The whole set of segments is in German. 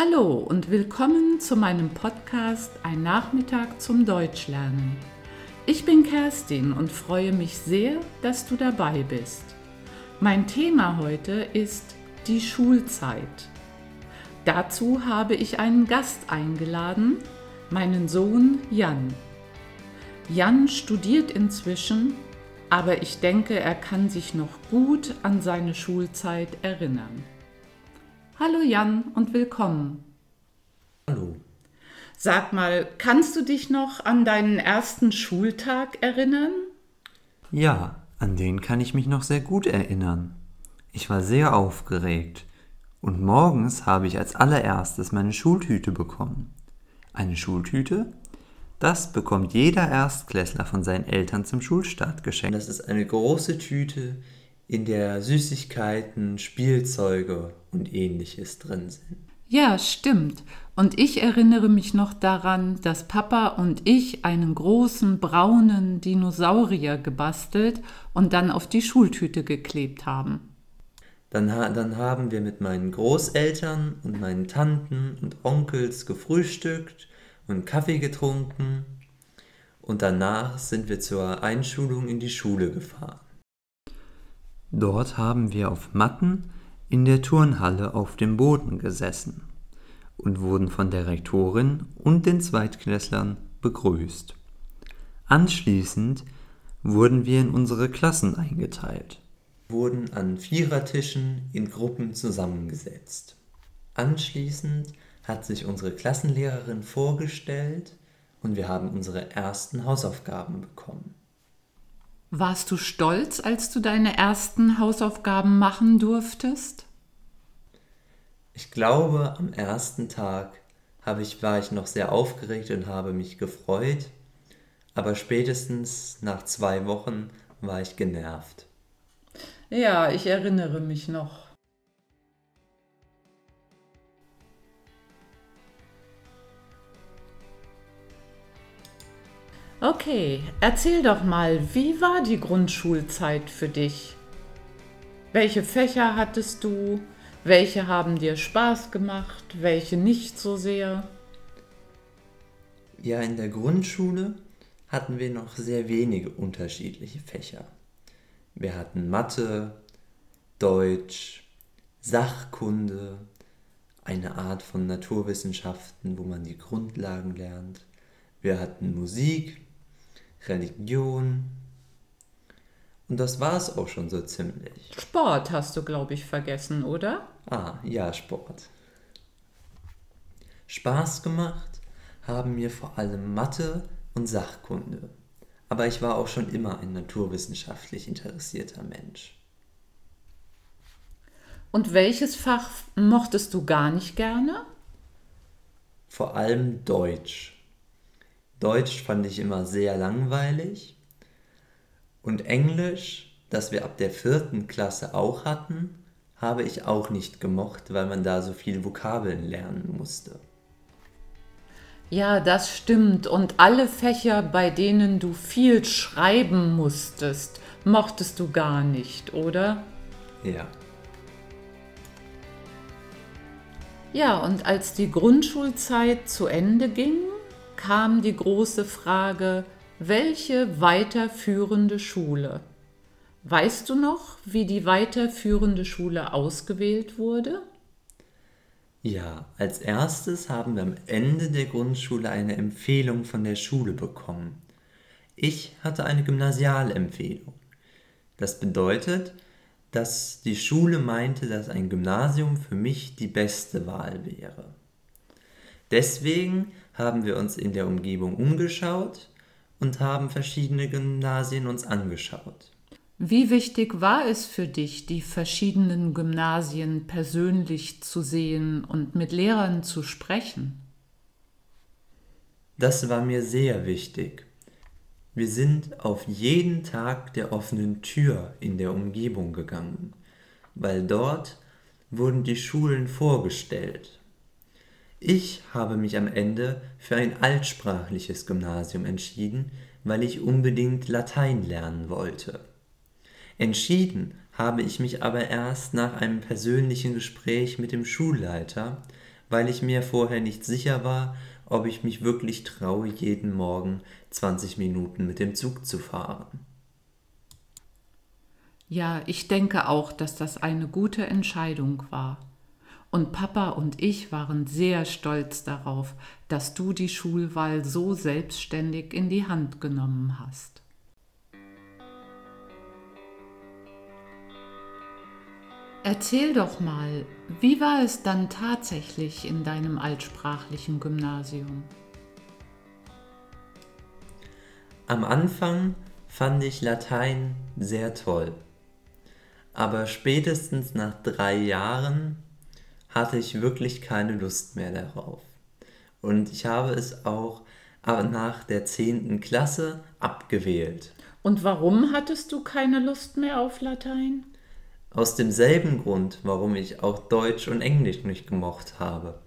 Hallo und willkommen zu meinem Podcast Ein Nachmittag zum Deutschlernen. Ich bin Kerstin und freue mich sehr, dass du dabei bist. Mein Thema heute ist die Schulzeit. Dazu habe ich einen Gast eingeladen, meinen Sohn Jan. Jan studiert inzwischen, aber ich denke, er kann sich noch gut an seine Schulzeit erinnern. Hallo Jan und willkommen. Hallo. Sag mal, kannst du dich noch an deinen ersten Schultag erinnern? Ja, an den kann ich mich noch sehr gut erinnern. Ich war sehr aufgeregt und morgens habe ich als allererstes meine Schultüte bekommen. Eine Schultüte? Das bekommt jeder Erstklässler von seinen Eltern zum Schulstart geschenkt. Das ist eine große Tüte, in der Süßigkeiten, Spielzeuge und ähnliches drin sind. Ja, stimmt. Und ich erinnere mich noch daran, dass Papa und ich einen großen braunen Dinosaurier gebastelt und dann auf die Schultüte geklebt haben. Dann, dann haben wir mit meinen Großeltern und meinen Tanten und Onkels gefrühstückt und Kaffee getrunken und danach sind wir zur Einschulung in die Schule gefahren. Dort haben wir auf Matten in der Turnhalle auf dem Boden gesessen und wurden von der Rektorin und den Zweitklässlern begrüßt. Anschließend wurden wir in unsere Klassen eingeteilt, wurden an Vierertischen in Gruppen zusammengesetzt. Anschließend hat sich unsere Klassenlehrerin vorgestellt und wir haben unsere ersten Hausaufgaben bekommen. Warst du stolz, als du deine ersten Hausaufgaben machen durftest? Ich glaube, am ersten Tag ich, war ich noch sehr aufgeregt und habe mich gefreut, aber spätestens nach zwei Wochen war ich genervt. Ja, ich erinnere mich noch. Okay, erzähl doch mal, wie war die Grundschulzeit für dich? Welche Fächer hattest du? Welche haben dir Spaß gemacht? Welche nicht so sehr? Ja, in der Grundschule hatten wir noch sehr wenige unterschiedliche Fächer. Wir hatten Mathe, Deutsch, Sachkunde, eine Art von Naturwissenschaften, wo man die Grundlagen lernt. Wir hatten Musik, Religion. Und das war es auch schon so ziemlich. Sport hast du, glaube ich, vergessen, oder? Ah, ja, Sport. Spaß gemacht haben mir vor allem Mathe und Sachkunde. Aber ich war auch schon immer ein naturwissenschaftlich interessierter Mensch. Und welches Fach mochtest du gar nicht gerne? Vor allem Deutsch. Deutsch fand ich immer sehr langweilig. Und Englisch, das wir ab der vierten Klasse auch hatten, habe ich auch nicht gemocht, weil man da so viele Vokabeln lernen musste. Ja, das stimmt. Und alle Fächer, bei denen du viel schreiben musstest, mochtest du gar nicht, oder? Ja. Ja, und als die Grundschulzeit zu Ende ging, kam die große Frage, welche weiterführende Schule? Weißt du noch, wie die weiterführende Schule ausgewählt wurde? Ja, als erstes haben wir am Ende der Grundschule eine Empfehlung von der Schule bekommen. Ich hatte eine Gymnasialempfehlung. Das bedeutet, dass die Schule meinte, dass ein Gymnasium für mich die beste Wahl wäre. Deswegen haben wir uns in der Umgebung umgeschaut und haben verschiedene Gymnasien uns angeschaut. Wie wichtig war es für dich, die verschiedenen Gymnasien persönlich zu sehen und mit Lehrern zu sprechen? Das war mir sehr wichtig. Wir sind auf jeden Tag der offenen Tür in der Umgebung gegangen, weil dort wurden die Schulen vorgestellt ich habe mich am Ende für ein altsprachliches Gymnasium entschieden, weil ich unbedingt Latein lernen wollte. Entschieden habe ich mich aber erst nach einem persönlichen Gespräch mit dem Schulleiter, weil ich mir vorher nicht sicher war, ob ich mich wirklich traue, jeden Morgen 20 Minuten mit dem Zug zu fahren. Ja, ich denke auch, dass das eine gute Entscheidung war. Und Papa und ich waren sehr stolz darauf, dass du die Schulwahl so selbstständig in die Hand genommen hast. Erzähl doch mal, wie war es dann tatsächlich in deinem altsprachlichen Gymnasium? Am Anfang fand ich Latein sehr toll, aber spätestens nach drei Jahren hatte ich wirklich keine Lust mehr darauf. Und ich habe es auch nach der 10. Klasse abgewählt. Und warum hattest du keine Lust mehr auf Latein? Aus demselben Grund, warum ich auch Deutsch und Englisch nicht gemocht habe.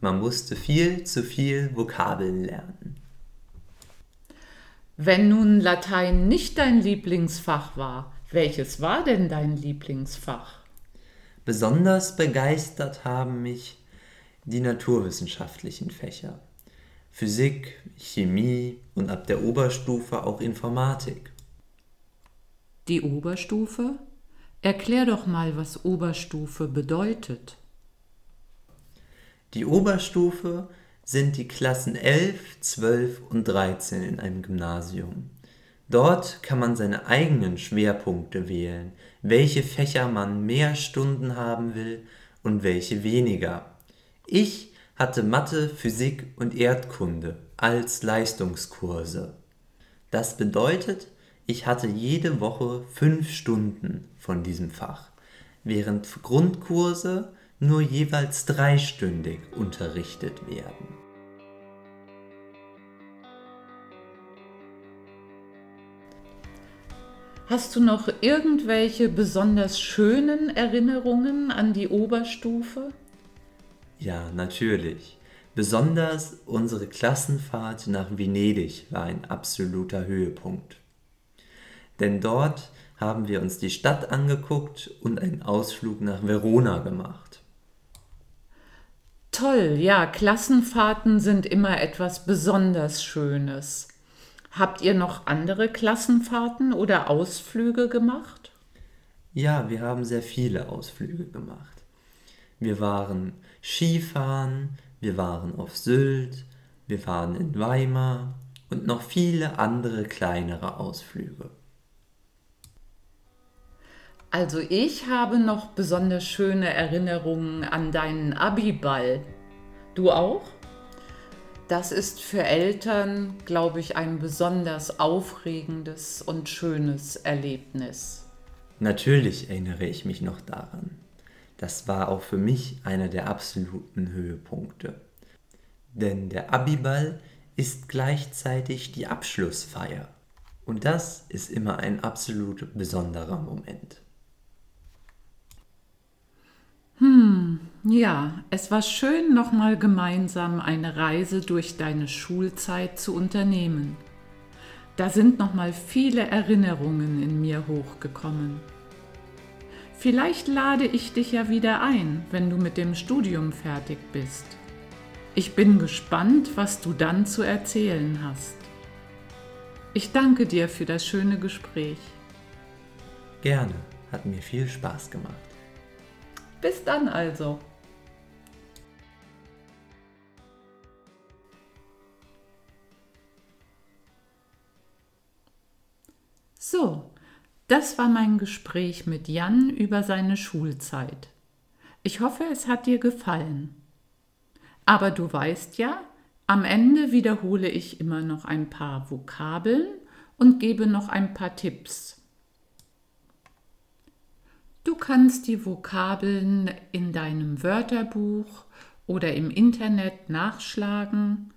Man musste viel zu viel Vokabeln lernen. Wenn nun Latein nicht dein Lieblingsfach war, welches war denn dein Lieblingsfach? Besonders begeistert haben mich die naturwissenschaftlichen Fächer. Physik, Chemie und ab der Oberstufe auch Informatik. Die Oberstufe? Erklär doch mal, was Oberstufe bedeutet. Die Oberstufe sind die Klassen 11, 12 und 13 in einem Gymnasium. Dort kann man seine eigenen Schwerpunkte wählen, welche Fächer man mehr Stunden haben will und welche weniger. Ich hatte Mathe, Physik und Erdkunde als Leistungskurse. Das bedeutet, ich hatte jede Woche fünf Stunden von diesem Fach, während Grundkurse nur jeweils dreistündig unterrichtet werden. Hast du noch irgendwelche besonders schönen Erinnerungen an die Oberstufe? Ja, natürlich. Besonders unsere Klassenfahrt nach Venedig war ein absoluter Höhepunkt. Denn dort haben wir uns die Stadt angeguckt und einen Ausflug nach Verona gemacht. Toll, ja, Klassenfahrten sind immer etwas besonders Schönes. Habt ihr noch andere Klassenfahrten oder Ausflüge gemacht? Ja, wir haben sehr viele Ausflüge gemacht. Wir waren Skifahren, wir waren auf Sylt, wir waren in Weimar und noch viele andere kleinere Ausflüge. Also ich habe noch besonders schöne Erinnerungen an deinen Abiball. Du auch? Das ist für Eltern, glaube ich, ein besonders aufregendes und schönes Erlebnis. Natürlich erinnere ich mich noch daran. Das war auch für mich einer der absoluten Höhepunkte. Denn der Abiball ist gleichzeitig die Abschlussfeier. Und das ist immer ein absolut besonderer Moment. Ja, es war schön, nochmal gemeinsam eine Reise durch deine Schulzeit zu unternehmen. Da sind nochmal viele Erinnerungen in mir hochgekommen. Vielleicht lade ich dich ja wieder ein, wenn du mit dem Studium fertig bist. Ich bin gespannt, was du dann zu erzählen hast. Ich danke dir für das schöne Gespräch. Gerne, hat mir viel Spaß gemacht. Bis dann also. Das war mein Gespräch mit Jan über seine Schulzeit. Ich hoffe, es hat dir gefallen. Aber du weißt ja, am Ende wiederhole ich immer noch ein paar Vokabeln und gebe noch ein paar Tipps. Du kannst die Vokabeln in deinem Wörterbuch oder im Internet nachschlagen.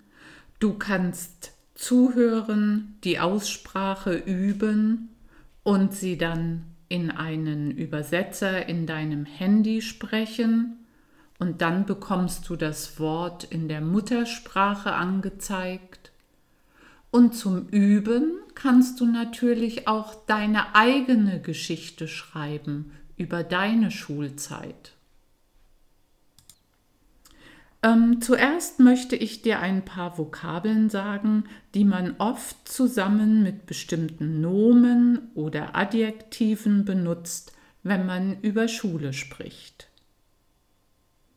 Du kannst zuhören, die Aussprache üben und sie dann in einen Übersetzer in deinem Handy sprechen und dann bekommst du das Wort in der Muttersprache angezeigt. Und zum Üben kannst du natürlich auch deine eigene Geschichte schreiben über deine Schulzeit. Ähm, zuerst möchte ich dir ein paar Vokabeln sagen, die man oft zusammen mit bestimmten Nomen oder Adjektiven benutzt, wenn man über Schule spricht.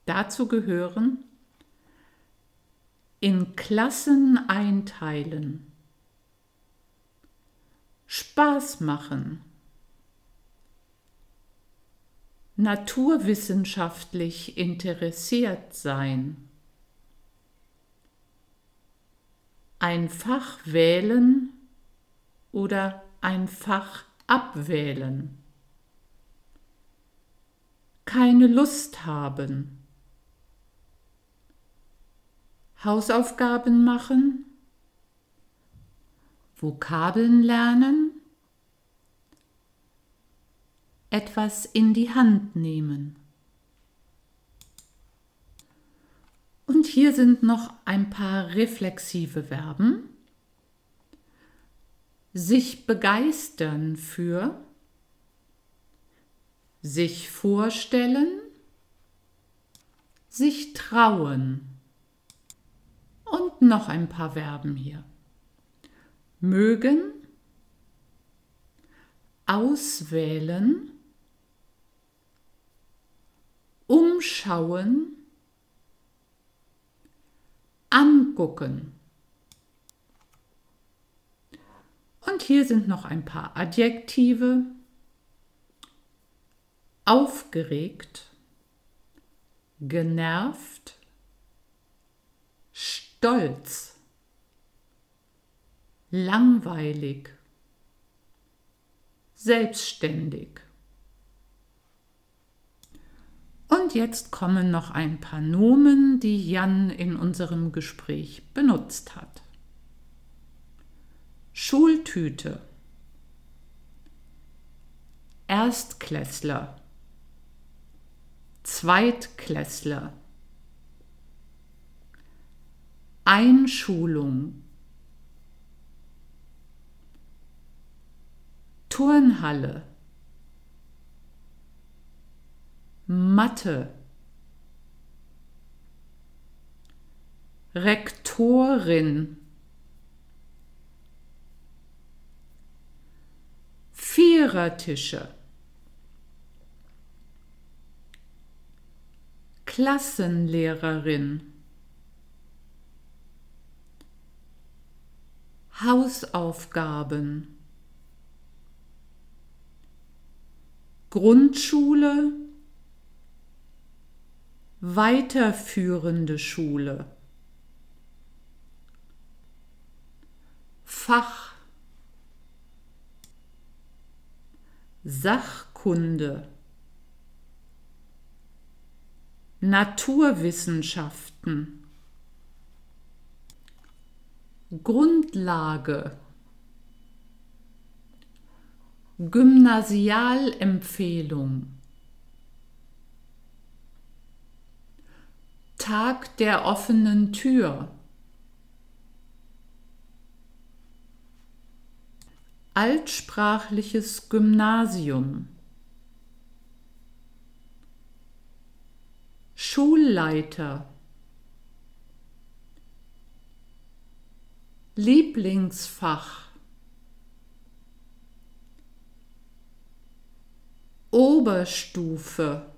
Dazu gehören in Klassen einteilen, Spaß machen, naturwissenschaftlich interessiert sein, ein Fach wählen oder ein Fach abwählen, keine Lust haben, Hausaufgaben machen, Vokabeln lernen, etwas in die Hand nehmen. Und hier sind noch ein paar reflexive Verben. Sich begeistern für, sich vorstellen, sich trauen. Und noch ein paar Verben hier. Mögen, auswählen, umschauen, angucken. Und hier sind noch ein paar Adjektive. Aufgeregt, genervt, stolz, langweilig, selbstständig. Und jetzt kommen noch ein paar Nomen, die Jan in unserem Gespräch benutzt hat. Schultüte, Erstklässler, Zweitklässler, Einschulung, Turnhalle, Mathe, Rektorin, Vierertische, Klassenlehrerin, Hausaufgaben, Grundschule, weiterführende Schule, Fach, Sachkunde, Naturwissenschaften, Grundlage, Gymnasialempfehlung Tag der offenen Tür. Altsprachliches Gymnasium. Schulleiter. Lieblingsfach. Oberstufe.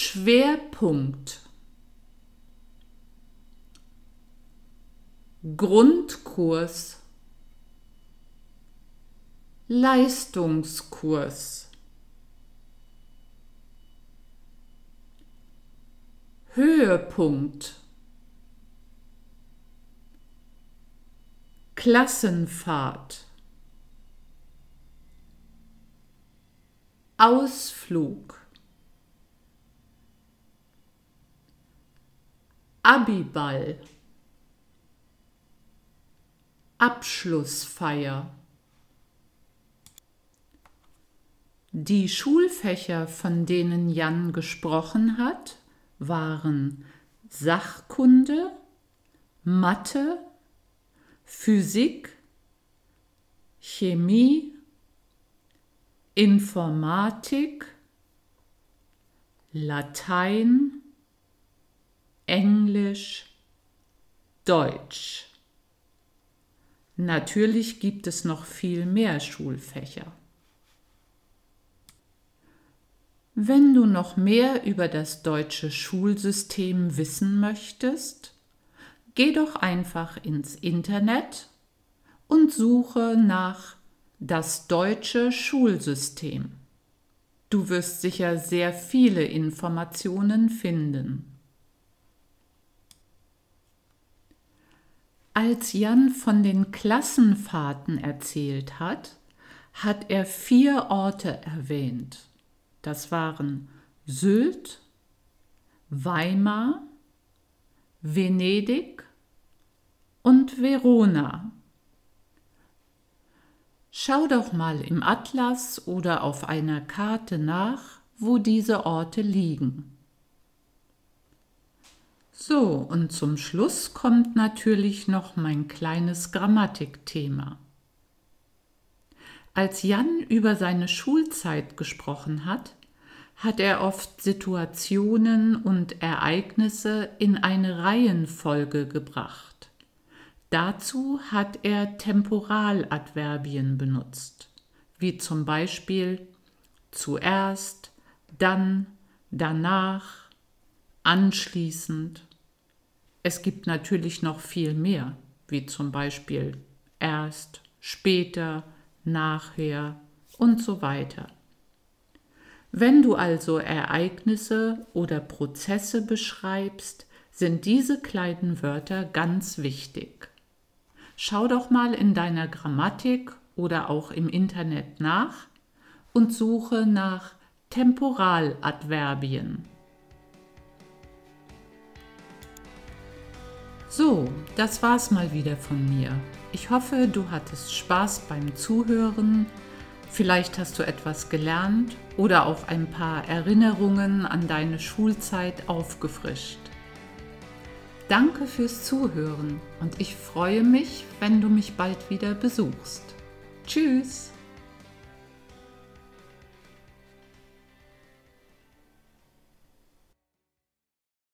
Schwerpunkt. Grundkurs. Leistungskurs. Höhepunkt. Klassenfahrt. Ausflug Abiball. Abschlussfeier. Die Schulfächer, von denen Jan gesprochen hat, waren Sachkunde, Mathe, Physik, Chemie, Informatik, Latein, Englisch, Deutsch. Natürlich gibt es noch viel mehr Schulfächer. Wenn du noch mehr über das deutsche Schulsystem wissen möchtest, geh doch einfach ins Internet und suche nach das deutsche Schulsystem. Du wirst sicher sehr viele Informationen finden. Als Jan von den Klassenfahrten erzählt hat, hat er vier Orte erwähnt. Das waren Sylt, Weimar, Venedig und Verona. Schau doch mal im Atlas oder auf einer Karte nach, wo diese Orte liegen. So, und zum Schluss kommt natürlich noch mein kleines Grammatikthema. Als Jan über seine Schulzeit gesprochen hat, hat er oft Situationen und Ereignisse in eine Reihenfolge gebracht. Dazu hat er Temporaladverbien benutzt, wie zum Beispiel zuerst, dann, danach, anschließend. Es gibt natürlich noch viel mehr, wie zum Beispiel erst, später, nachher und so weiter. Wenn du also Ereignisse oder Prozesse beschreibst, sind diese kleinen Wörter ganz wichtig. Schau doch mal in deiner Grammatik oder auch im Internet nach und suche nach Temporaladverbien. So, das war's mal wieder von mir. Ich hoffe, du hattest Spaß beim Zuhören Vielleicht hast du etwas gelernt oder auch ein paar Erinnerungen an deine Schulzeit aufgefrischt. Danke fürs Zuhören und ich freue mich, wenn du mich bald wieder besuchst. Tschüss!